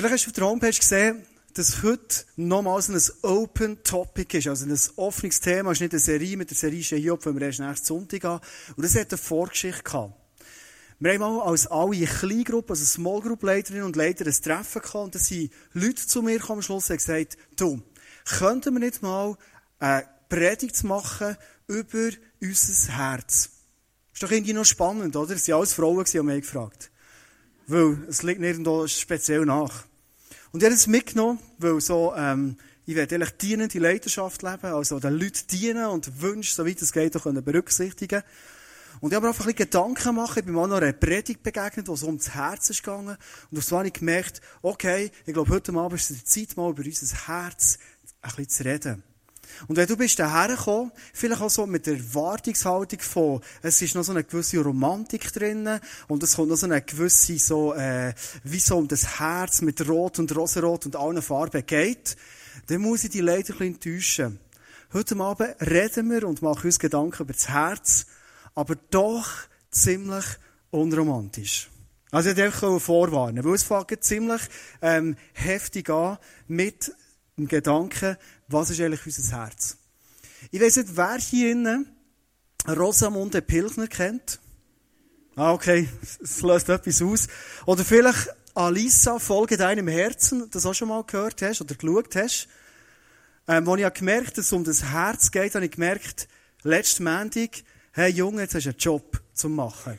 Vielleicht hast du auf der Homepage gesehen, dass heute nochmals ein Open Topic ist, also ein offenes Thema. Es ist nicht eine Serie mit der Serie Hiob, wenn wir erst nächsten Sonntag gehen. Und das hat eine Vorgeschichte gehabt. Wir haben mal als alle Kleingruppe, also Small Group Leiterinnen und Leiter ein Treffen gehabt und da sind Leute zu mir gekommen am Schluss und gesagt, du, könnten wir nicht mal eine Predigt machen über unser Herz? Ist doch irgendwie noch spannend, oder? Es waren alles Frauen, die mich gefragt. Weil es liegt nirgendwo speziell nach. Und ich habe es mitgenommen, weil so, ähm, ich werde eigentlich dienende Leidenschaft leben, also den Leuten dienen und Wünsche, soweit es geht, auch berücksichtigen Und ich habe mir einfach ein bisschen Gedanken gemacht. Ich bin mal noch einer Predigt begegnet, wo es um das Herz ist gegangen. Und auf habe ich gemerkt, okay, ich glaube, heute Abend ist es die Zeit, mal über unser Herz ein bisschen zu reden. Und wenn du bist daher gekommen, vielleicht auch so mit der Erwartungshaltung von, es ist noch so eine gewisse Romantik drinnen und es kommt noch so eine gewisse so, äh, wie so um das Herz mit Rot und Rosenrot und allen Farben geht, dann muss ich dich leider ein enttäuschen. Heute Abend reden wir und machen uns Gedanken über das Herz, aber doch ziemlich unromantisch. Also ich wollte vorwarnen, weil es fängt ziemlich ähm, heftig an mit dem Gedanken, was ist eigentlich unser Herz? Ich weiss nicht, wer hier innen Rosamunde Pilchner kennt. Ah, okay, es löst etwas aus. Oder vielleicht Alisa, Folge deinem Herzen, das auch schon mal gehört hast oder geschaut hast. Ähm, wo ich gemerkt dass es um das Herz geht, habe ich gemerkt, letzten Montag, hey Junge, jetzt hast du einen Job zu machen.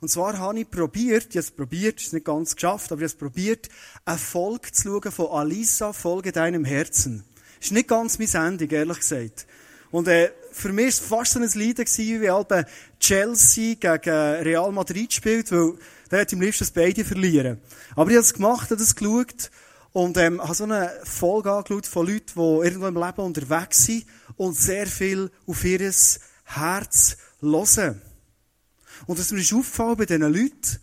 Und zwar habe ich probiert, ich habe es probiert, ist nicht ganz geschafft, aber ich habe es probiert, eine Folge zu schauen von Alisa, Folge deinem Herzen. Ist nicht ganz meine Sendung, ehrlich gesagt. Und äh, für mich war es fast so ein Leiden, gewesen, wie halt Chelsea gegen Real Madrid spielt, weil der hat im liebsten das beide verlieren. Aber ich habe es gemacht, habe es geschaut und ähm, habe so eine Folge angeschaut von Leuten, die irgendwo im Leben unterwegs sind und sehr viel auf ihr Herz hören. Und es mir ist aufgefallen bei diesen Leuten,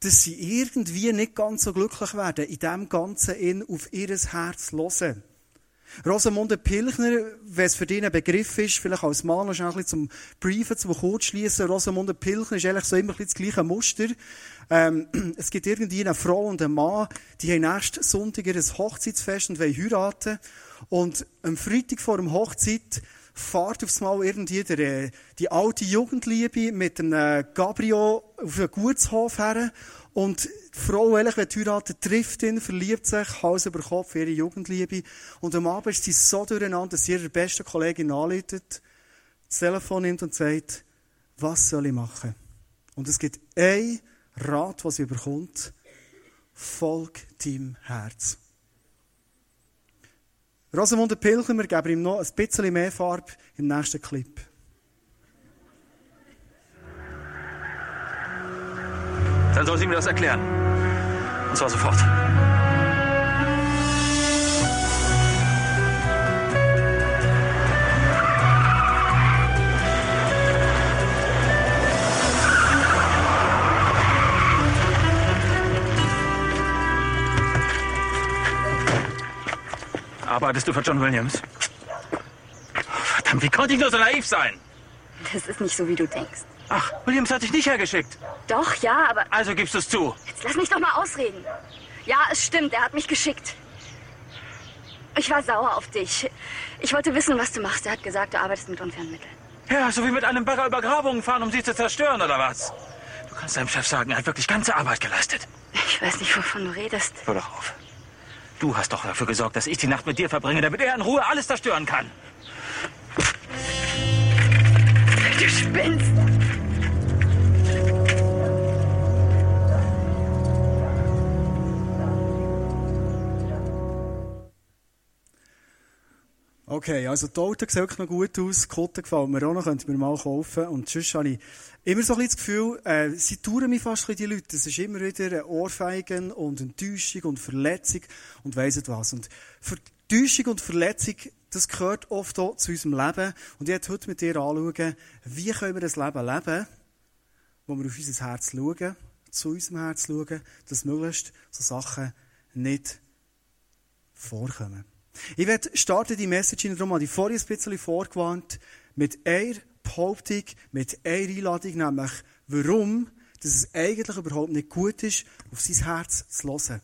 dass sie irgendwie nicht ganz so glücklich werden, in dem Ganzen in auf ihr Herz hören. Rosamunde Pilchner, wenn es für dich ein Begriff ist, vielleicht als Mann noch ein bisschen zum Briefen, zum Kurzschließen. Rosamunde Pilchner ist eigentlich so immer das gleiche Muster. Ähm, es gibt irgendwie eine Frau und einen Mann, die haben nächsten Sonntag ihr Hochzeitsfest und wollen heiraten. Und am Freitag vor dem Hochzeit fahrt aufs Mal irgendwie der, äh, die alte Jugendliebe mit einem Gabriel auf einen Gutshof her und Frau, ehrlich, wenn heiratet, trifft ihn, verliebt sich, Hals über Kopf, ihre Jugendliebe. Und am Abend ist sie so durcheinander, dass sie ihrer besten Kollegin anleitet, das Telefon nimmt und sagt, was soll ich machen? Und es gibt ein Rat, was sie überkommt. Folg deinem Herz. Rosamunde Pilcher, wir geben ihm noch ein bisschen mehr Farbe im nächsten Clip. Dann soll sie mir das erklären. Und zwar sofort. Arbeitest du für John Williams? Verdammt, wie konnte ich nur so naiv sein? Das ist nicht so, wie du denkst. Ach, Williams hat dich nicht hergeschickt. Doch, ja, aber. Also gibst du es zu. Jetzt lass mich doch mal ausreden. Ja, es stimmt, er hat mich geschickt. Ich war sauer auf dich. Ich wollte wissen, was du machst. Er hat gesagt, du arbeitest mit Unfernmitteln. Ja, so wie mit einem Bagger über Grabungen fahren, um sie zu zerstören, oder was? Du kannst deinem Chef sagen, er hat wirklich ganze Arbeit geleistet. Ich weiß nicht, wovon du redest. Hör doch auf. Du hast doch dafür gesorgt, dass ich die Nacht mit dir verbringe, damit er in Ruhe alles zerstören kann. Du spinnst. Okay, also die Auto sieht noch gut aus, die Kutte gefällt mir auch noch, könnte mir mal kaufen. Und sonst habe ich immer so ein bisschen das Gefühl, äh, sie touren mich fast ein bisschen, die Leute. Es ist immer wieder eine Ohrfeigen und Enttäuschung und Verletzung und weiss was. Und Enttäuschung und Verletzung, das gehört oft auch zu unserem Leben. Und ich möchte heute mit dir anschauen, wie können wir das Leben leben, wo wir auf unser Herz schauen, zu unserem Herz schauen, dass möglichst so Sachen nicht vorkommen. Ich werde starten die Message in darum, die vorhin ein bisschen vorgewarnt, mit einer Behauptung, mit einer Einladung, nämlich, warum, dass es eigentlich überhaupt nicht gut ist, auf sein Herz zu hören.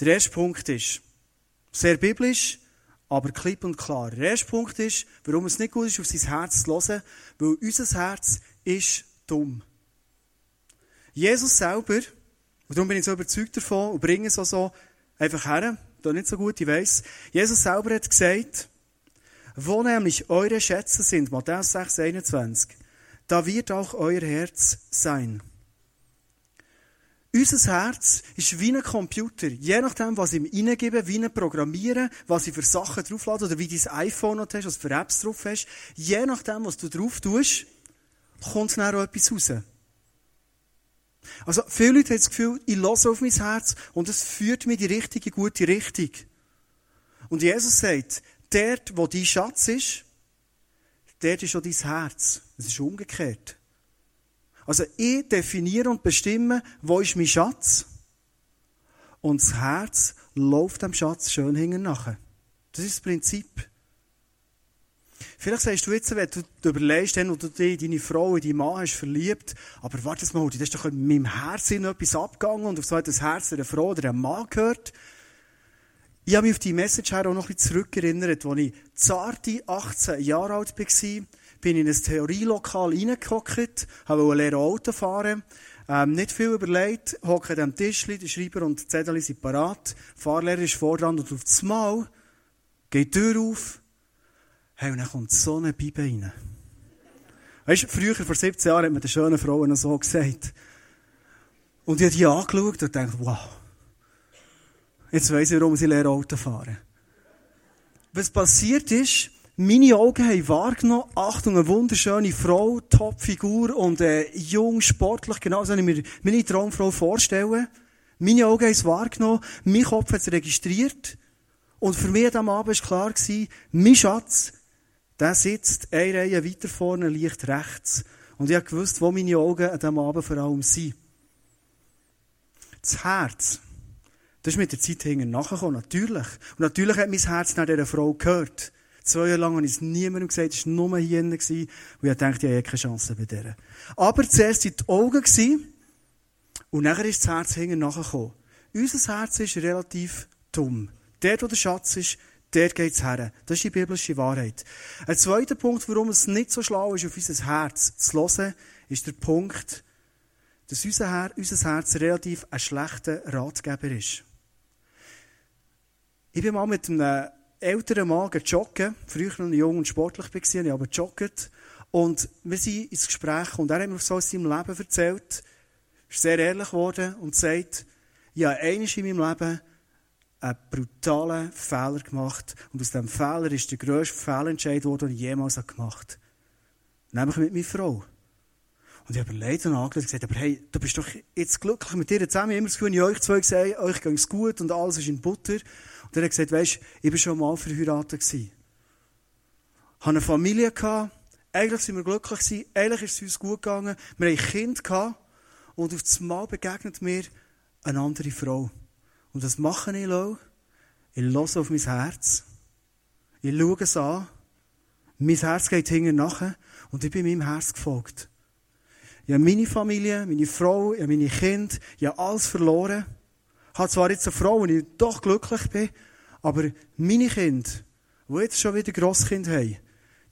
Der erste Punkt ist, sehr biblisch, aber klipp und klar. Der erste Punkt ist, warum es nicht gut ist, auf sein Herz zu hören, weil unser Herz ist dumm. Jesus selber, und darum bin ich so überzeugt davon und bringe es auch so einfach her, da nicht so gut, ich weiss. Jesus selber hat gesagt, wo nämlich eure Schätze sind, Matthäus 6, 21, da wird auch euer Herz sein. Unser Herz ist wie ein Computer. Je nachdem, was ich ihm reingebe, wie ich programmieren, was ich für Sachen drauflade oder wie dein iPhone hast, was für Apps drauf hast, je nachdem, was du drauf tust, kommt dann auch etwas raus. Also, viele Leute haben das Gefühl, ich lasse auf mein Herz und es führt mich in die richtige, gute Richtung. Und Jesus sagt, dort, wo dein Schatz ist, dort ist auch dein Herz. Es ist umgekehrt. Also ich definiere und bestimme, wo ist mein Schatz. Und das Herz läuft dem Schatz schön hinten nachher. Das ist das Prinzip. Vielleicht sagst du jetzt, wenn du überlegst, wo du dich, deine Frau in deinen Mann hast verliebt, aber warte mal, das ist doch in meinem Herzen etwas abgegangen und auf so hat das Herz einer Frau oder einem Mann gehört. Ich habe mich auf die Message auch noch ein bisschen zurückerinnert, als ich zarte 18 Jahre alt war, bin in ein Theorielokal reingehockt, habe lernen Auto fahren, ähm, nicht viel überlegt, hocke am Tischli, der Schreiber und die Zettel sind parat, Fahrlehrer ist vor dran und auf das Mal geht die Tür auf, hey, und dann kommt so eine Bibel rein. Weißt du, früher, vor 17 Jahren, hat man den schönen Frauen so gesagt. Und ich habe die angeschaut und gedacht, wow, jetzt weiss ich, warum sie lernen Auto fahren. Was passiert ist, meine Augen haben wahrgenommen, Achtung, eine wunderschöne Frau, Topfigur und äh, jung, sportlich, genau so, wie ich mir meine Traumfrau vorstelle. Meine Augen haben es wahrgenommen, mein Kopf hat es registriert. Und für mich am Abend war klar, mein Schatz, der sitzt eine Reihe weiter vorne, leicht rechts. Und ich gewusst, wo meine Augen an diesem Abend vor allem sind. Das Herz, das ist mit der Zeit hinten nachgekommen, natürlich. Und natürlich hat mein Herz nach dieser Frau gehört. Zwei Jahre lang habe ich es niemandem gesagt, es war nur hier drin. Und ich dachte, ich habe keine Chance bei der. Aber zuerst waren die Augen und nachher ist das Herz hinten nachgekommen. Unser Herz ist relativ dumm. Dort, wo der Schatz ist, dort geht es her. Das ist die biblische Wahrheit. Ein zweiter Punkt, warum es nicht so schlau ist, auf unser Herz zu hören, ist der Punkt, dass unser, Her unser Herz relativ ein schlechter Ratgeber ist. Ich bin mal mit einem älteren Mann joggen. Früher noch jung und sportlich war, ich aber jogget. Und wir sind ins Gespräch und er hat mir so aus seinem Leben erzählt, ist sehr ehrlich geworden und sagt, ja, eines in meinem Leben einen brutalen Fehler gemacht und aus diesem Fehler ist der grösste Fehlentscheid den ich jemals gemacht habe. Nämlich mit meiner Frau. Und ich habe überlegt und angeschaut und gesagt, aber hey, du bist doch jetzt glücklich mit dir zusammen. Ich immer das Gefühl, ich euch zwei gesagt, euch geht es gut und alles ist in Butter. Und er hat gesagt, weisst, ich war schon mal verheiratet gewesen. Habe eine Familie. Eigentlich sind wir glücklich. Eigentlich ist es uns gut gegangen. Wir haben ein Kind gehabt. Und auf das Mal begegnet mir eine andere Frau. Und das mache ich auch. Ich höre auf mein Herz. Ich schaue es an. Mein Herz geht hinten nachher. Und ich bin meinem Herz gefolgt. Ich habe meine Familie, meine Frau, ich habe meine Kinder, ich habe alles verloren. Ich habe zwar jetzt eine Frau, und ich doch glücklich bin, aber meine Kinder, die jetzt schon wieder Grosskind haben,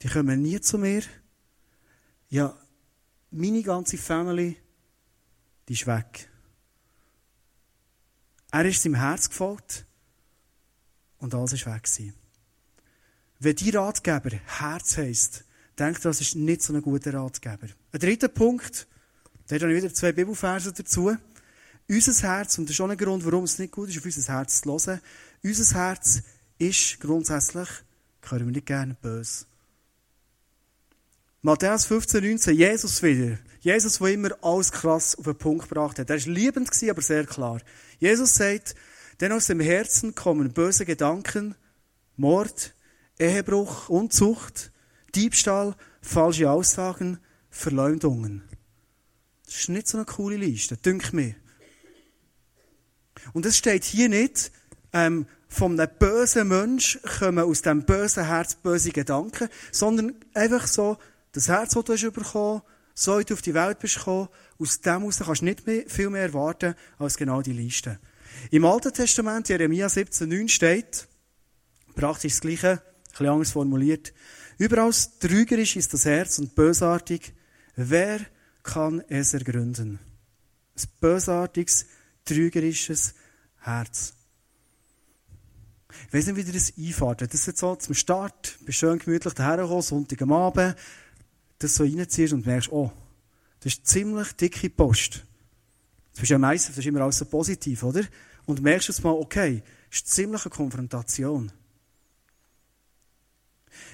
die kommen nie zu mir. Ja, meine ganze Family, die ist weg. Er ist seinem Herz gefolgt und alles ist weg gewesen. Wenn die Ratgeber Herz heisst, denkt, das ist nicht so ein guter Ratgeber. Ein dritter Punkt, da habe ich wieder zwei Bibelverse dazu. Unser Herz, und das ist auch ein Grund, warum es nicht gut ist, auf unser Herz zu hören, unser Herz ist grundsätzlich, können wir nicht gerne böse. Matthäus 15, 19, Jesus wieder. Jesus, der immer alles krass auf den Punkt gebracht hat. Er war liebend, aber sehr klar. Jesus sagt, denn aus dem Herzen kommen böse Gedanken, Mord, Ehebruch, Unzucht, Diebstahl, falsche Aussagen, Verleumdungen. Das ist nicht so eine coole Liste, dünkt mir. Und es steht hier nicht, ähm, von einem bösen Mensch kommen aus dem bösen Herz böse Gedanken, sondern einfach so, das Herz, das du hast bekommen, so wie du auf die Welt bist gekommen, aus dem heraus kannst du nicht mehr, viel mehr erwarten als genau die Liste. Im Alten Testament, Jeremia 17,9 steht, praktisch das Gleiche, ein bisschen anders formuliert, überaus trügerisch ist das Herz und bösartig. Wer kann es ergründen? Ein bösartiges, trügerisches Herz. Ich weiss nicht, wie dir das einfährt. Das jetzt so zum Start, bist schön gemütlich dahergekommen, Sonntag am Abend, das so reinziehst und merkst, oh, das ist ziemlich dicke Post. Das ist ja meistens, das ist immer alles so positiv, oder? Und merkst jetzt mal, okay, das ist ziemlich eine Konfrontation.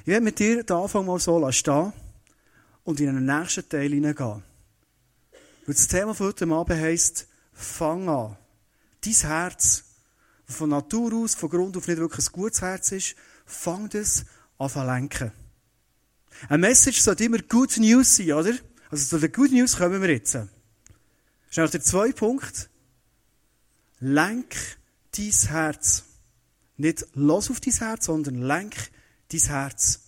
Ich werde mit dir den Anfang mal so stehen und in den nächsten Teil hineingehen. Weil das Thema von heute Abend heisst, fang an. Dein Herz, das von Natur aus, von Grund auf nicht wirklich ein gutes Herz ist, fang das an zu lenken. Ein Message sollte immer Good News sein, oder? Also zu der Good News kommen wir jetzt. Das ist der zweite Punkt. Lenk dein Herz. Nicht los auf dein Herz, sondern lenk dein Herz.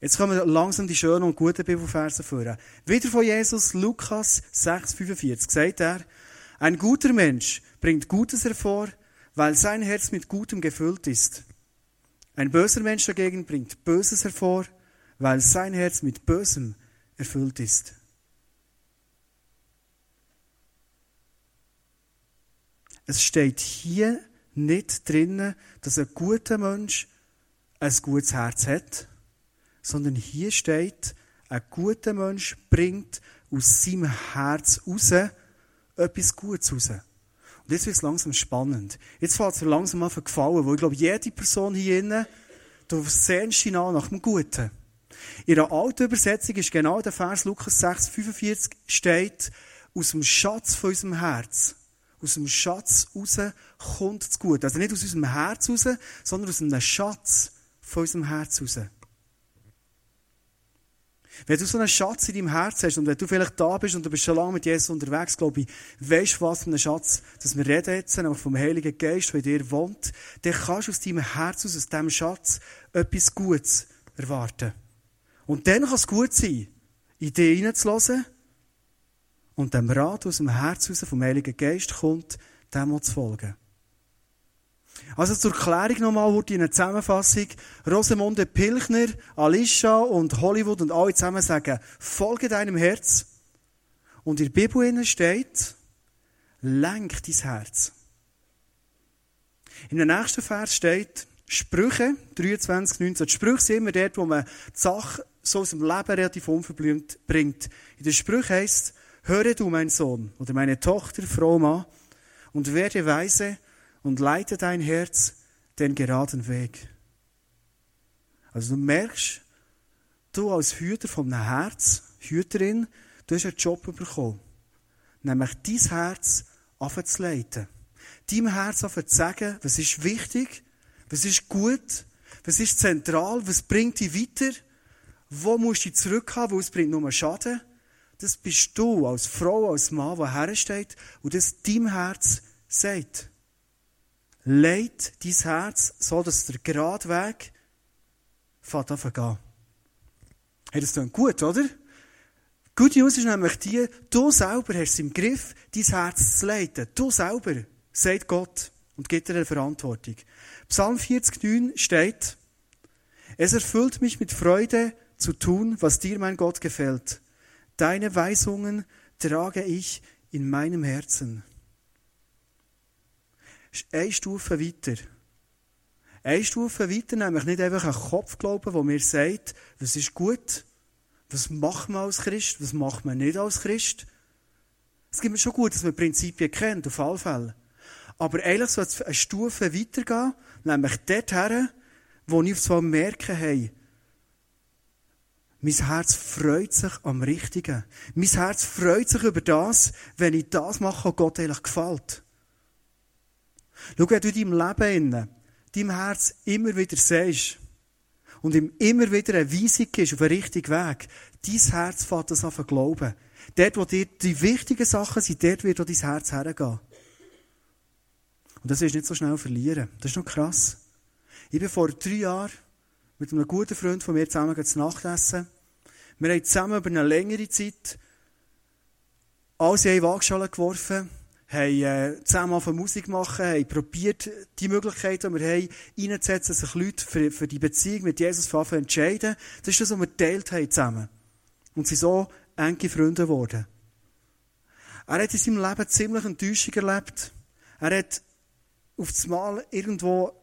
Jetzt kommen langsam die schönen und guten Bibelverse vor. Wieder von Jesus, Lukas 6,45, sagt er, ein guter Mensch bringt Gutes hervor, weil sein Herz mit Gutem gefüllt ist. Ein böser Mensch dagegen bringt Böses hervor, weil sein Herz mit Bösem erfüllt ist. Es steht hier nicht drinnen, dass ein guter Mensch ein gutes Herz hat, sondern hier steht, ein guter Mensch bringt aus seinem Herz raus etwas Gutes raus. Und jetzt wird es langsam spannend. Jetzt fängt es langsam an zu gefallen, weil ich glaube, jede Person hier innen, du sehnst dich nach dem Guten. In der alten Übersetzung ist genau der Vers Lukas 6, 45 steht, aus dem Schatz von unserem Herz, aus dem Schatz raus kommt das Gute. Also nicht aus unserem Herz raus, sondern aus einem Schatz von unserem Herz raus. Wenn du so einen Schatz in deinem Herz hast und wenn du vielleicht da bist und du bist schon lange mit Jesus unterwegs, glaube ich, weißt du, was für ein Schatz, dass wir reden jetzt, nämlich vom Heiligen Geist, der in dir wohnt, dann kannst du aus deinem Herz, aus diesem Schatz, etwas Gutes erwarten. Und dann kann es gut sein, in dich hineinzulassen und dem Rat aus dem Herz vom Heiligen Geist kommt, dem zu folgen. Also zur Klärung nochmal wurde in einer Zusammenfassung Rosemunde Pilchner, Alicia und Hollywood und alle zusammen sagen, folge deinem Herz. Und in der Bibel steht, lenk dein Herz. In der nächsten Vers steht, Sprüche 23, 19. Die Sprüche sind immer dort, wo man die Sache so aus dem Leben relativ unverblümt bringt. In der Sprüche heisst, höre du, mein Sohn oder meine Tochter, froh Mann, und werde weise und leite dein Herz den geraden Weg. Also du merkst, du als Hüter von einem Herz, Hüterin, du hast einen Job bekommen. Nämlich dein Herz leiten. Deinem Herz zu sagen, was ist wichtig, was ist gut, was ist zentral, was bringt dich weiter, wo musst du zurückhaben, wo es bringt nur Schaden. Das bist du als Frau, als Mann, der hersteht und das deinem Herz sagt. Leit dein Herz so, dass der gerade Weg fährt an gehen. Hey, das klingt gut, oder? Gute News ist nämlich die, du selber hast es im Griff, dein Herz zu leiten. Du selber, sagt Gott und gibt dir eine Verantwortung. Psalm 40,9 steht, es erfüllt mich mit Freude zu tun, was dir, mein Gott, gefällt. Deine Weisungen trage ich in meinem Herzen eine Stufe weiter. Eine Stufe weiter, nämlich nicht einfach ein Kopfglauben, der mir sagt, was ist gut, was macht man als Christ, was macht man nicht als Christ. Es gibt mir schon gut, dass man Prinzipien kennt, auf alle Fälle. Aber eigentlich soll es eine Stufe weitergehen, nämlich dorthin, wo ich auf zwei merke, hey, mein Herz freut sich am Richtigen. Mein Herz freut sich über das, wenn ich das mache, was Gott eigentlich gefällt. Schau, wenn du in deinem Leben, in deinem Herz immer wieder siehst und ihm immer wieder eine Weisung gibst auf den richtigen Weg, dein Herz fängt das an zu glauben. Dort, wo dir die wichtigen Sachen sind, dort wird auch dein Herz hergehen. Und das wirst du nicht so schnell verlieren. Das ist noch krass. Ich bin vor drei Jahren mit einem guten Freund von mir zusammen zu Nacht essen. Wir haben zusammen über eine längere Zeit alles in eine Waagschale geworfen haben äh, zusammen auf Musik machen, haben probiert, die Möglichkeiten, die wir haben, einzusetzen, sich Leute für, für die Beziehung mit Jesus entscheiden. Das ist das, was wir geteilt haben zusammen. Und sie so enge Freunde geworden. Er hat in seinem Leben ziemlich Enttäuschung erlebt. Er hat auf das Mal irgendwo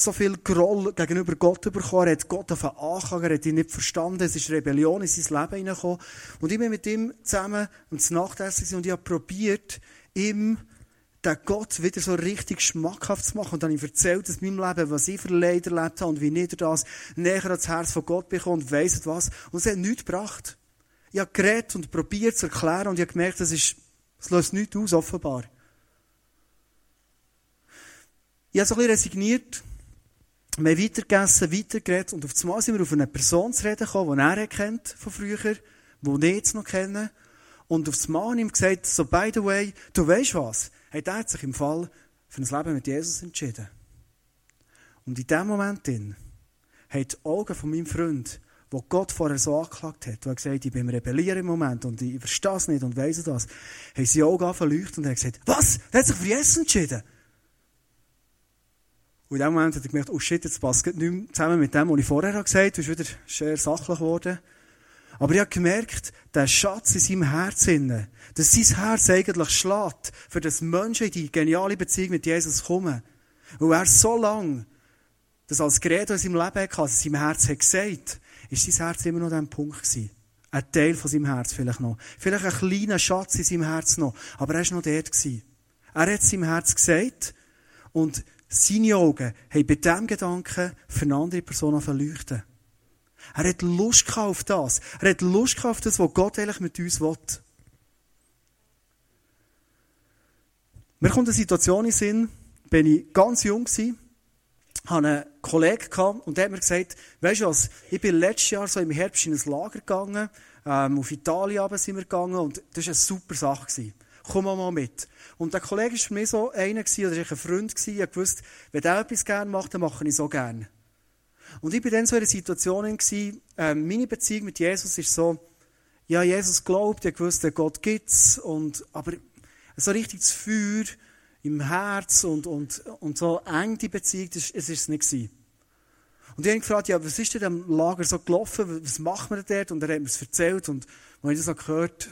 so viel Groll gegenüber Gott bekommen. Er hat Gott auf angefangen, er hat ihn nicht verstanden. Es ist Rebellion in sein Leben hineingekommen. Und ich bin mit ihm zusammen und Nachtessen und ich habe probiert, ihm den Gott wieder so richtig schmackhaft zu machen. Und dann habe ich erzählt aus meinem Leben, was ich für Leid erlebt habe und wie nicht das näher ans Herz von Gott bekommt und weiss was. Und es hat nichts gebracht. Ich habe geredet und probiert zu erklären und ich habe gemerkt, das ist, es löst nichts aus, offenbar. Ich habe so ein bisschen resigniert. Wir haben weitergegessen, weitergeredet und auf einmal sind wir auf eine Person zu reden gekommen, die er kennt von früher, die ich jetzt noch kenne. Und auf einmal habe ich ihm gesagt, so by the way, du weißt was? Hey, der hat sich im Fall für ein Leben mit Jesus entschieden. Und in dem Moment haben die Augen von meinem Freund, wo Gott vorher so angeklagt hat, wo er gesagt hat, ich bin rebellieren im Moment und ich verstehe es nicht und weiss das, haben sie Augen angefangen und er hat gesagt, was? Der hat sich für Jesus entschieden? Und in dem Moment hat er gemerkt, oh shit, jetzt passt nicht mehr zusammen mit dem, was ich vorher gesagt habe. Du bist wieder sehr sachlich geworden. Aber ich habe gemerkt, der Schatz in seinem Herzen, dass sein Herz eigentlich schlägt, für das Menschen in die geniale Beziehung mit Jesus kommen. Weil er so lange das als Gerät in seinem Leben hatte, in seinem Herz hat gesagt, ist sein Herz immer noch an diesem Punkt gewesen. Ein Teil von seinem Herz vielleicht noch. Vielleicht ein kleiner Schatz in seinem Herz noch. Aber er war noch dort gewesen. Er hat seinem Herz gesagt und seine Augen haben bei diesem Gedanken für eine andere Person verleuchten. Er hat Lust auf das. Er hat Lust auf das, was Gott eigentlich mit uns will. Mir kommt eine Situation in den Sinn, bin ich ganz jung war, hatte einen Kollegen und der hat mir gesagt, weisst du was, ich bin letztes Jahr so im Herbst in ein Lager gegangen, ähm, auf Italien sind wir gegangen und das war eine super Sache. Gewesen komm mal mit. Und der Kollege war für mich so einer, oder ein Freund, ich wusste, wenn der etwas gerne macht, dann mache ich so gerne. Und ich war dann so in einer Situation, äh, meine Beziehung mit Jesus ist so, ja, Jesus glaubt, ich wusste, Gott gibt's, und, aber so richtig das Feuer im Herz und, und, und so eng die Beziehung, das, es ist es nicht gewesen. Und ich habe gefragt, ja, was ist denn am Lager so gelaufen, was machen wir dort? Und er hat mir es erzählt, und als ich das so gehört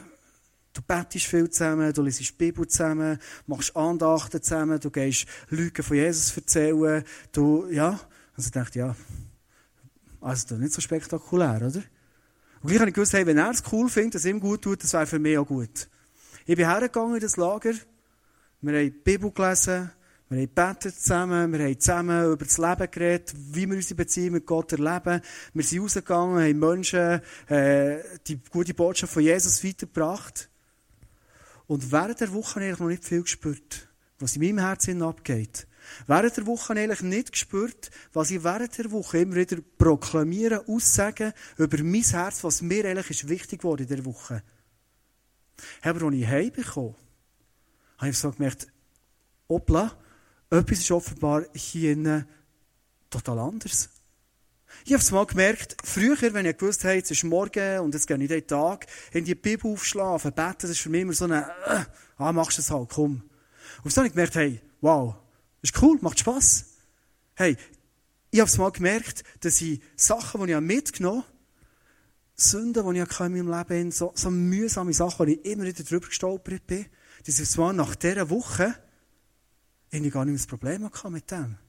Du betest viel zusammen, du liest die Bibel zusammen, machst Andachten zusammen, du gehst Lügen von Jesus erzählen, du, ja. Also ich dachte, ja, also das ist nicht so spektakulär, oder? Und gleich habe ich gewusst, hey, wenn er es cool findet, dass es ihm gut tut, das wäre für mich auch gut. Ich bin hergegangen in das Lager, wir haben die Bibel gelesen, wir haben gebetet zusammen, wir haben zusammen über das Leben geredet, wie wir unsere Beziehung mit Gott erleben. Wir sind rausgegangen, haben Menschen äh, die gute Botschaft von Jesus weitergebracht. Und während der Woche habe ich noch nicht viel gespürt, was in meinem Herzen abgeht. Während der Woche habe ich nicht gespürt, was ich während der Woche immer wieder proklamieren, aussagen über mein Herz, was mir eigentlich ist wichtig wurde in der Woche. Aber als ich heimbekomme, habe ich so gemerkt, hoppla, etwas ist offenbar hier total anders. Ich habe es mal gemerkt, früher, wenn ich gewusst habe, es ist morgen und es geht nicht den Tag, in die Bibel aufschlafen, beten, das ist für mich immer so eine, äh, ah, machst du es halt, komm. Und so habe ich gemerkt, hey, wow, ist cool, macht Spass. Hey, ich habe es mal gemerkt, dass ich Sachen, die ich mitgenommen habe, Sünden, die ich in meinem Leben so, so mühsame Sachen, die ich immer wieder drüber gestolpert bin, dass ich zwar nach dieser Woche ich gar nicht mehr das Problem mit dem.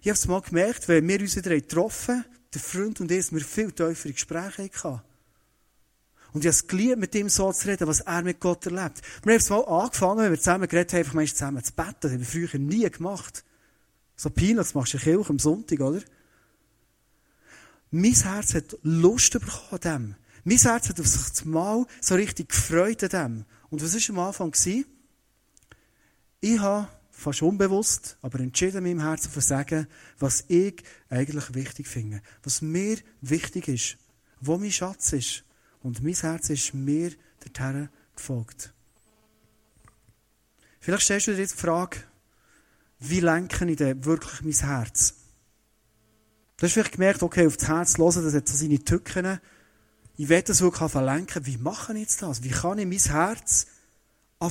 Ich habe es mal gemerkt, wenn wir uns wieder getroffen haben, der Freund und ich, wir viel tiefere Gespräche hatten. Und ich habe es geliebt, mit ihm so zu reden, was er mit Gott erlebt. Wir haben es mal angefangen, wenn wir zusammen geredet haben, einfach mal zusammen zu beten. Das haben wir früher nie gemacht. So Peanuts machst du in Kirche am Sonntag, oder? Mein Herz hat Lust bekommen an dem. Mein Herz hat auf sich Mal so richtig gefreut an dem. Und was war am Anfang? Ich habe fast unbewusst, aber entschieden in meinem Herzen zu sagen, was ich eigentlich wichtig finde. Was mir wichtig ist. Wo mein Schatz ist. Und mein Herz ist mir dorthin gefolgt. Vielleicht stellst du dir jetzt die Frage, wie lenke ich denn wirklich mein Herz? Du hast vielleicht gemerkt, okay, auf das Herz hören, das hat so seine Tücken. Ich will das wirklich lenken. Wie mache ich jetzt das? Wie kann ich mein Herz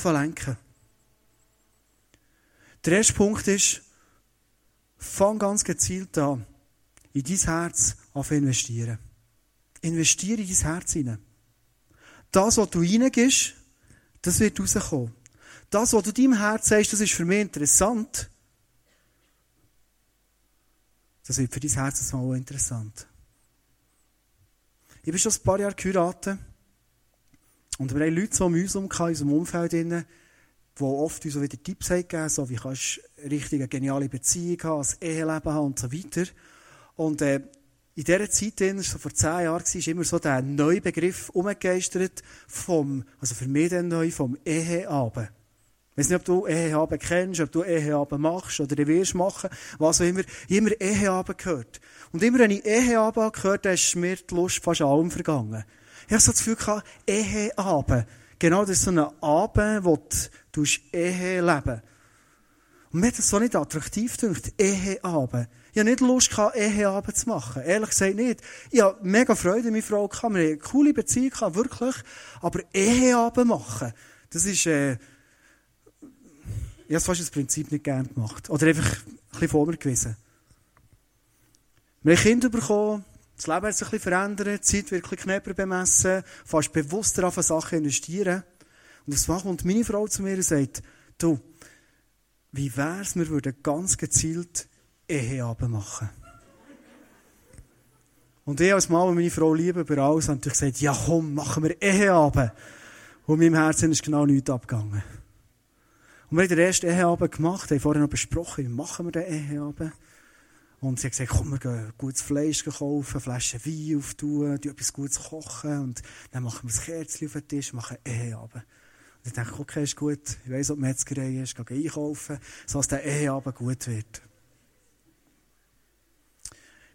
lenken? Der erste Punkt ist, fang ganz gezielt an, in dein Herz auf investieren. Investiere in dein Herz hinein. Das, was du reingibst, das wird rauskommen. Das, was du deinem Herz sagst, das ist für mich interessant, das wird für dein Herz mal auch interessant. Ich bin schon ein paar Jahre geheiratet und wir haben Leute so um in unserem Umfeld, die oft uns wieder Tipps haben gegeben, so wie kannst du richtig eine geniale Beziehung haben, ein Eheleben haben und so weiter. Und äh, in dieser Zeit, so vor zehn Jahren, war immer so der neue Begriff umgegeistert vom, also für mich dann neu, vom Eheabend. Ich weiß nicht, ob du Eheabend kennst, ob du Eheabend machst oder wirst machen, was auch immer. Ich habe immer Eheabend gehört. Und immer wenn ich Eheabend gehört habe, ist mir die Lust fast allem vergangen. Ich habe so das Gefühl gehabt, Eheabend. Genau, das ist so ein Abend, wo du Ehe leben Und mir hat das so nicht attraktiv gedacht, Eheabend. Ich habe nicht Lust Eheabend zu machen. Ehrlich gesagt nicht. Ich habe mega Freude, meine Frau gehabt. Wir haben eine coole Beziehung wirklich. Aber Eheabend machen, das ist, äh, ich habe fast das Prinzip nicht gern gemacht. Oder einfach ein bisschen vor mir gewesen. Wir haben Kinder bekommen, das Leben hat sich ein bisschen verändert, die Zeit wird ein knapper bemessen, fast bewusster auf Sachen investieren. Und das kommt meine Frau zu mir und sagt, du, wie wär's, wir würden ganz gezielt Eheabend machen. Und ich als Mann meine Frau lieben über alles, habe natürlich gesagt, ja komm, machen wir Eheabend. Und in meinem Herzen ist genau nichts abgegangen. Und wir haben den ersten Eheabend gemacht, haben vorher noch besprochen, wie machen wir den Eheabend. Und sie hat gesagt, komm, wir gehen gutes Fleisch kaufen, Flaschen Wein auftun, etwas Gutes kochen. Und dann machen wir das Kerzchen auf den Tisch, machen Eheabend. Und ich dachte, okay, ist gut, ich weiss, ob Metzgerei ist, gehe einkaufen, sodass der Eheabend gut wird.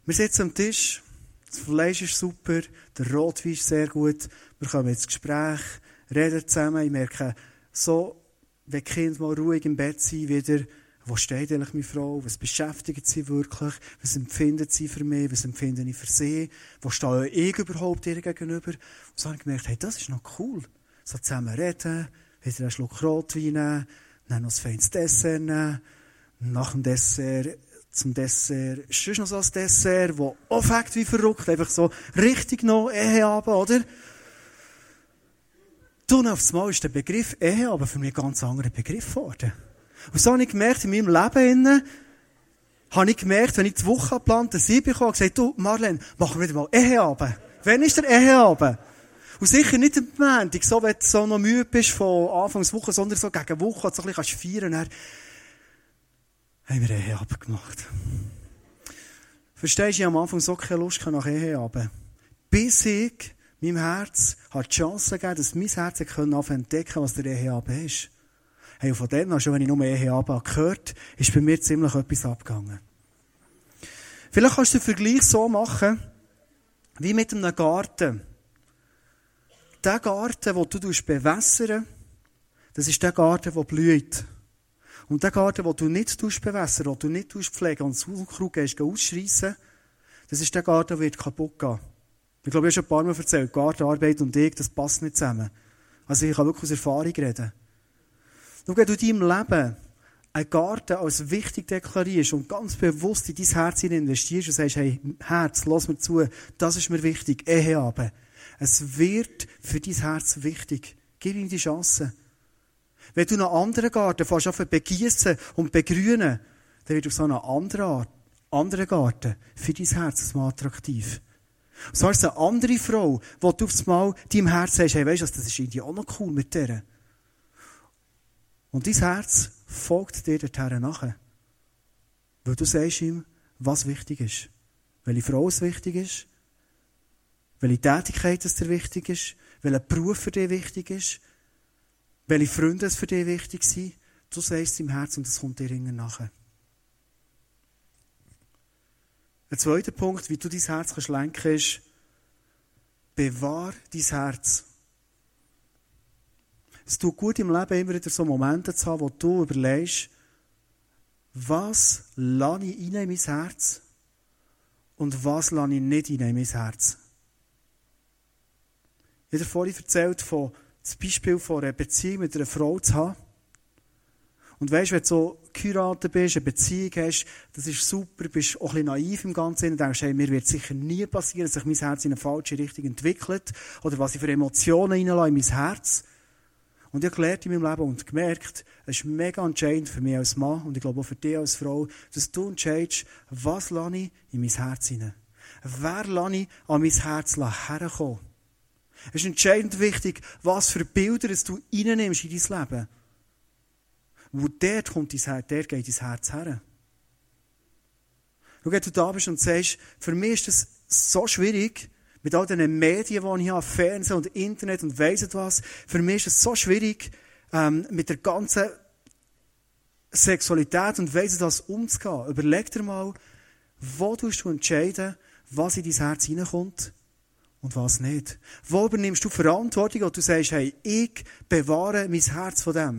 Wir sitzen am Tisch, das Fleisch ist super, der Rotwein ist sehr gut, wir kommen ins Gespräch, reden zusammen, ich merke, so wenn die Kinder mal ruhig im Bett sind, wieder, wo steht eigentlich meine Frau, was beschäftigt sie wirklich, was empfindet sie für mich, was empfinde ich für sie, wo stehe ich überhaupt ihr gegenüber. Und so habe ich gemerkt, hey, das ist noch cool. So zusammen reden, wieder einen Schluck Rotwein nehmen, dann noch ein feines Dessert nehmen, nach dem Dessert zum Dessert, ist noch so ein Dessert, das auch wie verrückt, einfach so richtig noch Ehe haben, oder? Und auf einmal ist der Begriff Ehe aber für mich ein ganz anderer Begriff geworden. Und so habe ich gemerkt, in meinem Leben habe ich gemerkt, wenn ich die Woche geplant habe, sie bekomme, gesagt, du, Marlene, machen wir wieder mal Eheabend. Wann ist der Eheabend? Und sicher nicht am Montag, so, wenn du so noch müde bist von Anfangswoche, sondern so gegen Woche, so ein bisschen feiern kannst. Dann haben wir Eheabend gemacht. Verstehst du, ich am Anfang so keine Lust nach Eheabend. Bis ich meinem Herz hat die Chance gegeben, dass mein Herz entdecken was der Eheabend ist. Hey, und von dem an, schon wenn ich nur Eheabend gehört ist bei mir ziemlich etwas abgegangen. Vielleicht kannst du den Vergleich so machen, wie mit einem Garten. Der Garten, den du bewässern das ist der Garten, der blüht. Und der Garten, den du nicht bewässern, den du nicht pflegen und das Unkraut gehst ausschreissen, das ist der Garten, der kaputt gehen. Ich glaube, ich habe schon ein paar Mal erzählt, Gartenarbeit und ich, das passt nicht zusammen. Also ich kann wirklich aus Erfahrung reden. Schau, wenn du in deinem Leben einen Garten als wichtig deklarierst und ganz bewusst in dein Herz investierst und sagst, hey, Herz, lass mir zu, das ist mir wichtig, Ehe haben. Es wird für dein Herz wichtig. Gib ihm die Chance. Wenn du einen anderen Garten fährst, auf begießen und begrünen, dann wird auf so einen anderen Art, anderen Garten für dein Herz attraktiv. So ist eine andere Frau, wo du aufs Mal deinem Herz sagst, hey, weißt du, das ist irgendwie auch noch cool mit der. Und dein Herz folgt dir dorthin nachher. Weil du sagst ihm, was wichtig ist. Welche Frau es wichtig ist. Welche Tätigkeit es dir wichtig ist. Welcher Beruf für dich wichtig ist. Welche Freunde es für dich wichtig sind. Du sagst es im Herz und es kommt dir nachher. Ein zweiter Punkt, wie du dein Herz kannst lenken ist, bewahr dein Herz. Es tut gut im Leben immer wieder so Momente zu haben, wo du überlegst, was lade ich in mein Herz und was lade ich nicht in mein Herz. Ich habe vorhin erzählt, von, das Beispiel von einer Beziehung mit einer Frau zu haben. Und weißt, wenn du so geheiratet bist, eine Beziehung hast, das ist super, bist auch ein bisschen naiv im Ganzen, und denkst, hey, mir wird sicher nie passieren, dass sich mein Herz in eine falsche Richtung entwickelt, oder was ich für Emotionen in mein Herz. Und ich habe gelernt in meinem Leben und gemerkt, es ist mega entscheidend für mich als Mann, und ich glaube auch für dich als Frau, dass du entscheidest, was lasse ich in mein Herz hinein. Wer lasse ich an mein Herz herkommen? Es ist entscheidend wichtig, was für Bilder du reinnimmst in dein Leben. Wo dort kommt dein Herz, dort geht dein Herz her. Schau, wenn du da bist und sagst, für mich ist das so schwierig, mit all den Medien, die ich habe, Fernsehen und Internet und weiss was, für mich ist es so schwierig, ähm, mit der ganzen Sexualität und weiss was umzugehen. Überleg dir mal, wo du entscheiden, was in dein Herz hineinkommt und was nicht. Wo übernimmst du Verantwortung und du sagst, hey, ich bewahre mein Herz von dem.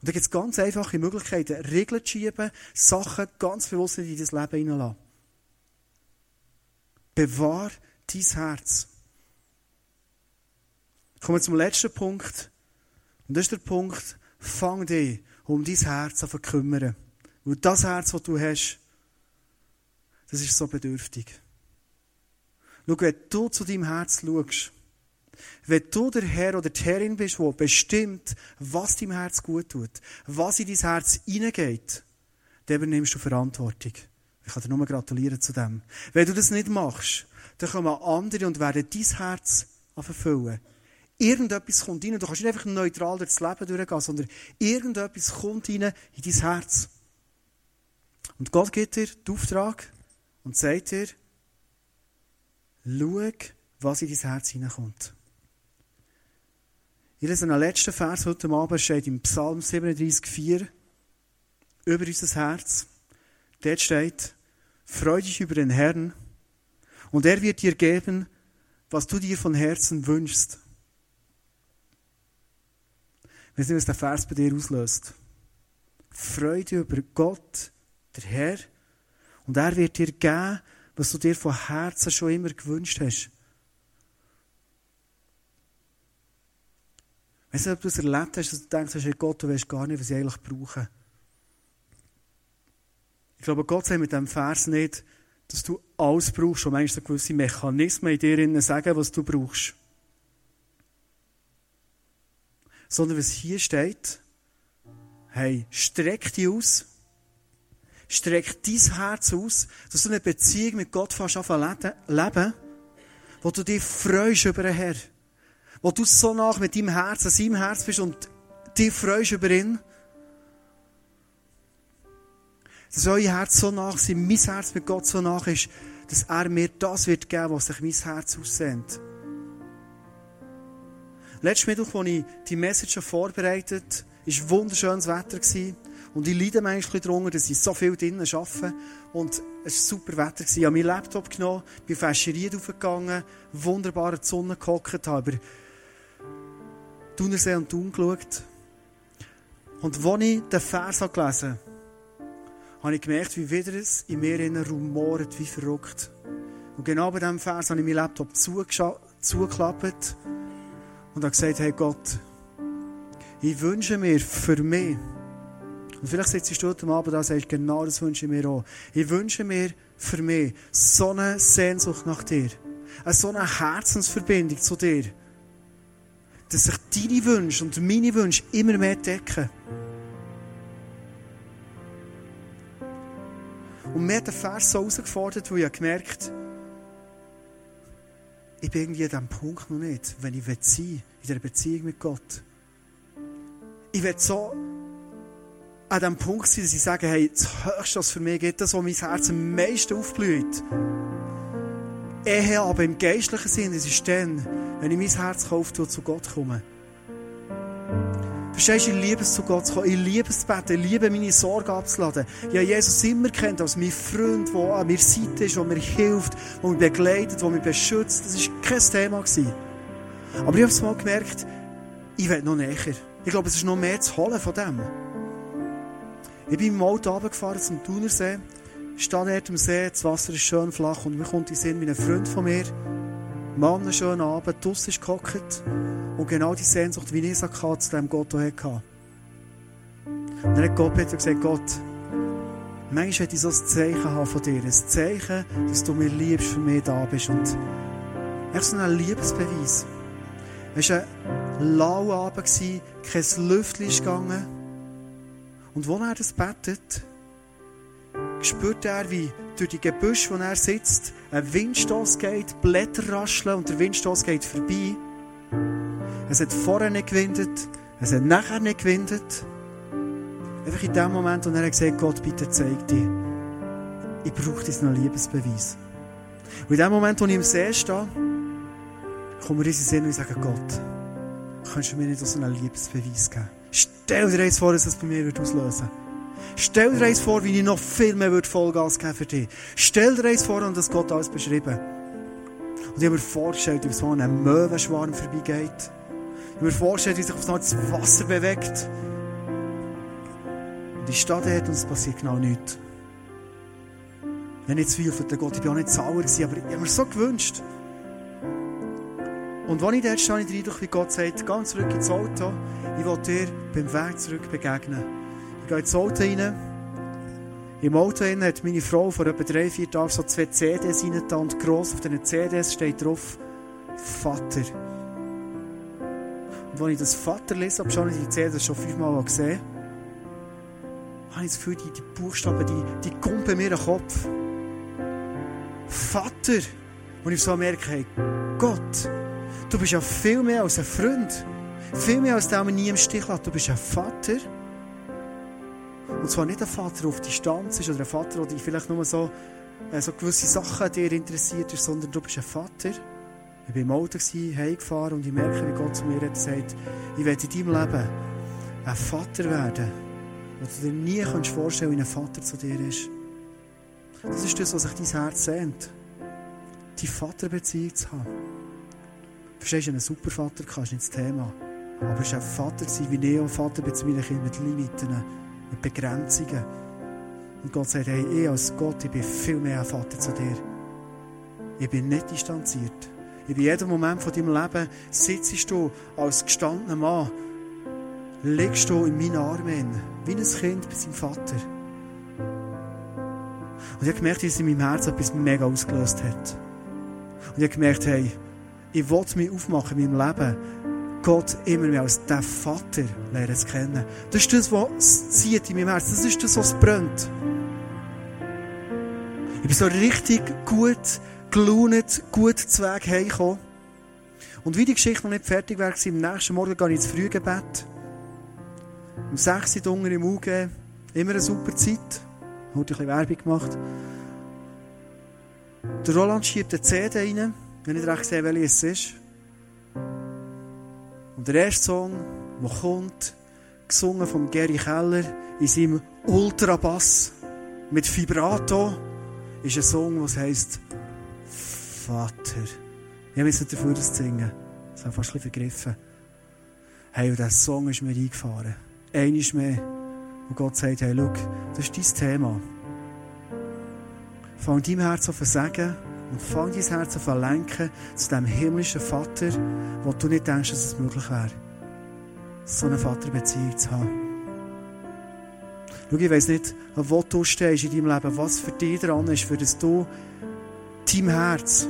Und da gibt es ganz einfache Möglichkeiten, Regeln zu schieben, Sachen ganz bewusst in dein Leben hineinlassen. Bewahr dein Herz. Kommen wir zum letzten Punkt. Und das ist der Punkt, fang dich um dein Herz an zu kümmern. Weil das Herz, das du hast, das ist so bedürftig. Schau, wenn du zu deinem Herz schaust, wenn du der Herr oder die Herrin bist, der bestimmt, was deinem Herz gut tut, was in dein Herz hineingeht, dann übernimmst du Verantwortung. Ich kann dir nur gratulieren zu dem. Wenn du das nicht machst, dann kommen andere und werden dein Herz verfüllen. Irgendetwas kommt rein. Du kannst nicht einfach neutral durchs Leben durchgehen, sondern irgendetwas kommt rein in dein Herz. Und Gott gibt dir den Auftrag und sagt dir, schau, was in dein Herz hineinkommt. In lese letzten Vers heute Abend steht im Psalm 37,4 über unser Herz. Dort steht, freu dich über den Herrn und er wird dir geben, was du dir von Herzen wünschst. Wir sehen, was der Vers bei dir auslöst. Freude über Gott, der Herr, und er wird dir geben, was du dir von Herzen schon immer gewünscht hast. Weißt du, ob du es erlebt hast, dass du denkst, Gott, du weißt gar nicht, was ich eigentlich brauche. Ich glaube, Gott sagt mit diesem Vers nicht, dass du alles brauchst und manchmal so gewisse Mechanismen in dir sagen, was du brauchst. Sondern was hier steht, hey, streck dich aus, streck dein Herz aus, dass du eine Beziehung mit Gott fast anfangen leben, wo du dich freust über den Herr, wo du so nach mit deinem Herz an seinem Herz bist und dich freust über ihn, dass euer Herz so nach sein, mein Herz mit Gott so nach ist, dass er mir das wird geben, was sich mein Herz aussehnt. Letzten Mittwoch, als ich die Message vorbereitet habe, war wunderschönes Wetter. Und ich leide manchmal darunter, dass ich so viel drinnen arbeite. Und es war super Wetter. Ich habe meinen Laptop genommen, bin Fäscherien aufgegangen, wunderbar in die Sonne gehockt, habe über Thunersee und Thun geschaut. Und als ich den Vers gelesen habe, habe ich gemerkt, wie wieder es in mir rumort, wie verrückt. Und genau bei diesem Vers habe ich meinen Laptop zugeklappt und habe gesagt, hey Gott, ich wünsche mir für mich, und vielleicht sitzt du heute Abend da und sagst, genau das wünsche ich mir auch. Ich wünsche mir für mich so eine Sehnsucht nach dir. Eine so eine Herzensverbindung zu dir. Dass sich deine Wünsche und meine Wünsche immer mehr decken. Und mir hat der Vers so herausgefordert, wo ich gemerkt ich bin irgendwie an diesem Punkt noch nicht, wenn ich sein will, in dieser Beziehung mit Gott. Ich will so an dem Punkt sein, dass ich sage, hey, das Höchste, was für mich geht, das, was mein Herz am meisten aufblüht. Ehe aber im geistlichen Sinn, es ist dann, wenn ich mein Herz kaufe, zu Gott komme. Verstehst du, ich liebe es, zu Gott zu kommen. Ich liebe es zu beten. Ich liebe meine Sorgen abzuladen. Habe Jesus immer kennt als mein Freund, der an meiner Seite ist, der mir hilft, der mich begleitet, der mich beschützt. Das war kein Thema. Gewesen. Aber ich habe es mal gemerkt, ich will noch näher. Ich glaube, es ist noch mehr zu holen von dem. Ich bin im Auto runtergefahren zum Thunersee, stehe dort am See, das Wasser ist schön flach und mir kommt in Sinn, ein Freund von mir, Mann, einen schönen Abend, draussen ist gehockt und genau die Sehnsucht, wie es hatte, zu dem Gott hatte. Und dann hat Gott Peter gesagt, Gott, manchmal hätte ich so ein Zeichen haben von dir. Ein Zeichen, dass du mir liebst, für mich da bist. Und echt so ein Liebesbeweis. Es war ein lauer Abend, kein Lüftchen ist gegangen. Und wo er das betet, spürt er, wie durch die Gebüsche, wo er sitzt, ein Windstoß geht, Blätter rascheln und der Windstoß geht vorbei. Es hat vorher nicht gewindet, es hat nachher nicht gewindet. Einfach in dem Moment, wo er gesagt Gott, bitte zeig dir, ich brauche diesen Liebesbeweis. Und in dem Moment, wo ich im See stehe, kommen wir in den Sinn und sagen, Gott, kannst du mir nicht so einen Liebesbeweis geben? Stell dir eins vor, dass das bei mir auslösen würde. Stell dir eins vor, wie ich noch viel mehr Vollgas geben für dich. Stell dir eins vor, und das Gott alles beschrieben. Und ich habe mir vorgestellt, wie so ein Möwenschwarm vorbeigeht. Ich habe mir vorgestellt, wie sich auf das Wasser bewegt. Und ich stehe dort und es passiert genau nichts. Ich habe nicht zweifelt Gott, ich bin auch nicht sauer gewesen, aber ich habe mir so gewünscht. Und als ich dort stehe, ich den wie Gott sagt, geh zurück ins Auto, ich will dir beim Weg zurück begegnen. Ich gehe ins Auto rein. Im Auto hat meine Frau vor etwa drei, vier Tagen so zwei CDs reingetan und gross auf diesen CDs steht drauf Vater. Und als ich das Vater lese, habe ich schon die CDs schon fünfmal gesehen, habe ich das Gefühl, die, die Buchstaben, die, die kumpen mir den Kopf. Vater. Und ich so merke, hey, Gott, du bist ja viel mehr als ein Freund. Viel mehr als der, der nie im Stich lässt. Du bist ein Vater. Und zwar nicht ein Vater, der auf Distanz ist oder ein Vater, der dich vielleicht nur so, äh, so gewisse Sachen dir interessiert ist, sondern du bist ein Vater. Ich war im Auto, heimgefahren und ich merke, wie Gott zu mir hat gesagt, ich werde in deinem Leben ein Vater werden, wo du dir nie vorstellen kannst, wie ein Vater zu dir ist. Das ist das, was sich dein Herz sehnt. Die Vaterbeziehung zu haben. Verstehst du, einen super Vater kannst, nicht das Thema. Aber es ist ein Vater sein, wie Neo Vater bei meinen Kindern mit Limiten, mit Begrenzungen. Und Gott sagt, hey, ich als Gott, ich bin viel mehr ein Vater zu dir. Ich bin nicht distanziert. In jedem Moment von deinem Leben sitzt du als gestandener Mann, legst du in meinen Armen, wie ein Kind bei seinem Vater. Und ich habe gemerkt, es in meinem Herzen etwas mega ausgelöst hat. Und ich habe gemerkt, hey, ich will mich aufmachen in meinem Leben, Gott immer mehr als der Vater lernen zu kennen. Das ist das, was zieht in meinem Herzen. Das ist das, was brennt. Ich bin so richtig gut gelaunt, gut zu Weg heimgekommen. Und wie die Geschichte noch nicht fertig war, am nächsten Morgen gehe ich ins Frühgebet. Um 6 Uhr unten im UG. Immer eine super Zeit. Heute ein bisschen Werbung gemacht. Der Roland schiebt eine CD rein. Ich habe nicht recht gesehen, welche es ist. Und der erste Song, der kommt, gesungen von Gary Keller in seinem Ultrabass mit Vibrato, ist ein Song, der heisst Vater. Ich habe jetzt dafür das singen. Das habe ich fast ein bisschen vergriffen. Hey, und dieser Song ist mir eingefahren. Einmal mehr. Und Gott sagt, hey, schau, das ist dein Thema. Fang deinem Herz auf zu sagen und fang dein Herz auf lenken zu dem himmlischen Vater, wo du nicht denkst, dass es möglich wäre, so eine Vaterbeziehung zu haben. Schau, ich weiss nicht, wo du stehst in deinem Leben, was für dich dran ist, für das du deinem Herz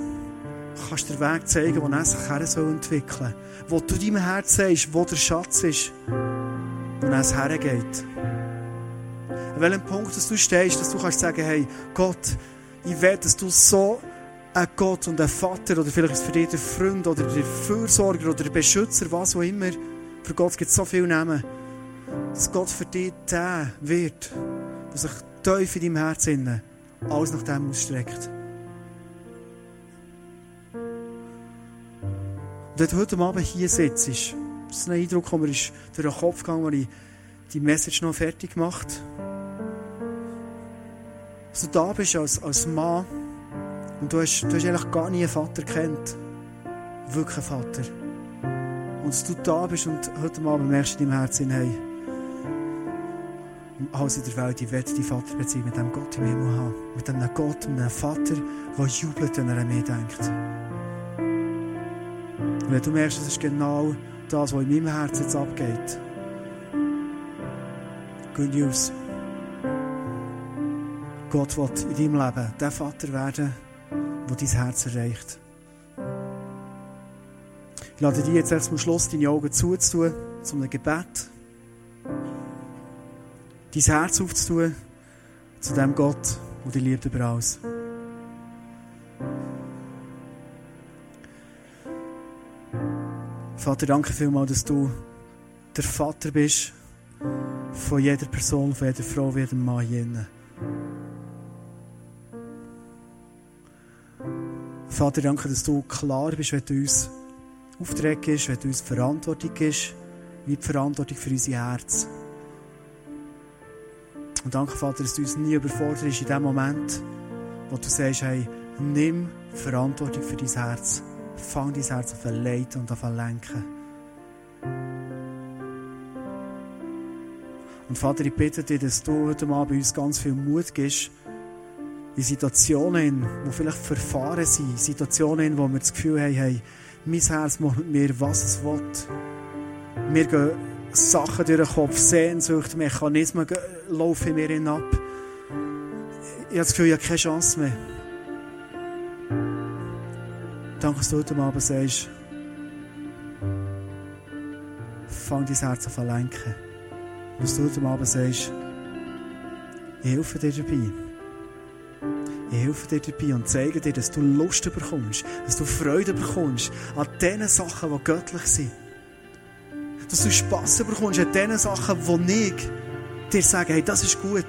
kannst den Weg zeigen, wo er sich her soll entwickeln soll. Wo du deinem Herz sagst, wo der Schatz ist, wo es hergeht. An welchem Punkt dass du stehst, dass du kannst sagen, hey, Gott, ich will, dass du so ein Gott und ein Vater oder vielleicht ist es für dich der Freund oder der Fürsorger oder der Beschützer, was auch immer. Für Gott gibt es so viele Namen. Dass Gott für dich der wird, der sich tief in deinem Herzen alles nach dem ausstreckt. Und wenn du heute Abend hier sitzt, ist das ein Eindruck, der mir durch den Kopf gegangen als ich die Message noch fertig gemacht Dass du da bist als, als Mann und du hast, du hast eigentlich gar nie einen Vater kennt. Wirklich einen Vater. Und dass du da bist und heute Abend merkst du in deinem Herzen, hey, alles in der Welt, ich werde die Vaterbeziehung mit dem Gott im Himmel haben. Mit einem Gott, mit einem Vater, der jubelt, wenn er an mich denkt. Und wenn du merkst, das ist genau das, was in meinem Herzen jetzt abgeht, Good News. Gott will in deinem Leben der Vater werden, der dein Herz erreicht. Ich lade dich jetzt erst zum Schluss deine Augen zuzutun, zum Gebet. Dein Herz aufzutun zu dem Gott, der dich liebt über alles. Vater, danke vielmals, dass du der Vater bist von jeder Person, von jeder Frau, von jedem Mann hier. Vater, danke, dass du klar bist, wenn du uns Auftrag gibst, wenn du uns Verantwortung gibst, wie die Verantwortung für unser Herz. Und danke, Vater, dass du uns nie überfordert in dem Moment, wo du sagst, hey, nimm Verantwortung für dein Herz. Fang dein Herz auf ein leiten und auf ein lenken. Und Vater, ich bitte dich, dass du heute Abend uns ganz viel Mut gibst, in Situationen, die vielleicht verfahren sind, Situationen, wo wir das Gefühl haben, hey, mein Herz macht mit mir, was es will. Mir gehen Sachen durch den Kopf, Sehnsucht, Mechanismen laufen mir ab. Ich habe das Gefühl, ich habe keine Chance mehr. Danke, dass du heute Abend sagst, fang dein Herz auf zu lenken. Dass du heute Abend sagst, ich helfe dir dabei. Ich helfe dir dabei und zeige dir, dass du Lust bekommst, dass du Freude bekommst an den Sachen, die göttlich sind. Dass du Spass bekommst an den Sachen, die ich dir sage, hey, das ist gut.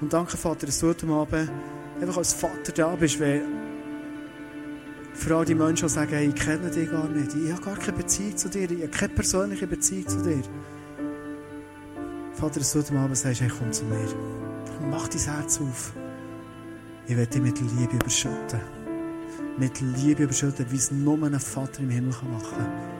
Und danke, Vater, dass du heute Abend einfach als Vater da bist, weil für all die Menschen, die sagen, hey, ich kenne dich gar nicht, ich habe gar keine Beziehung zu dir, ich habe keine persönliche Beziehung zu dir. Vater, dass du heute Abend sagst, hey, komm zu mir. Mach dein Herz auf. Ich werde dich mit Liebe überschütten. Mit Liebe überschütten, wie es nur ein Vater im Himmel machen kann.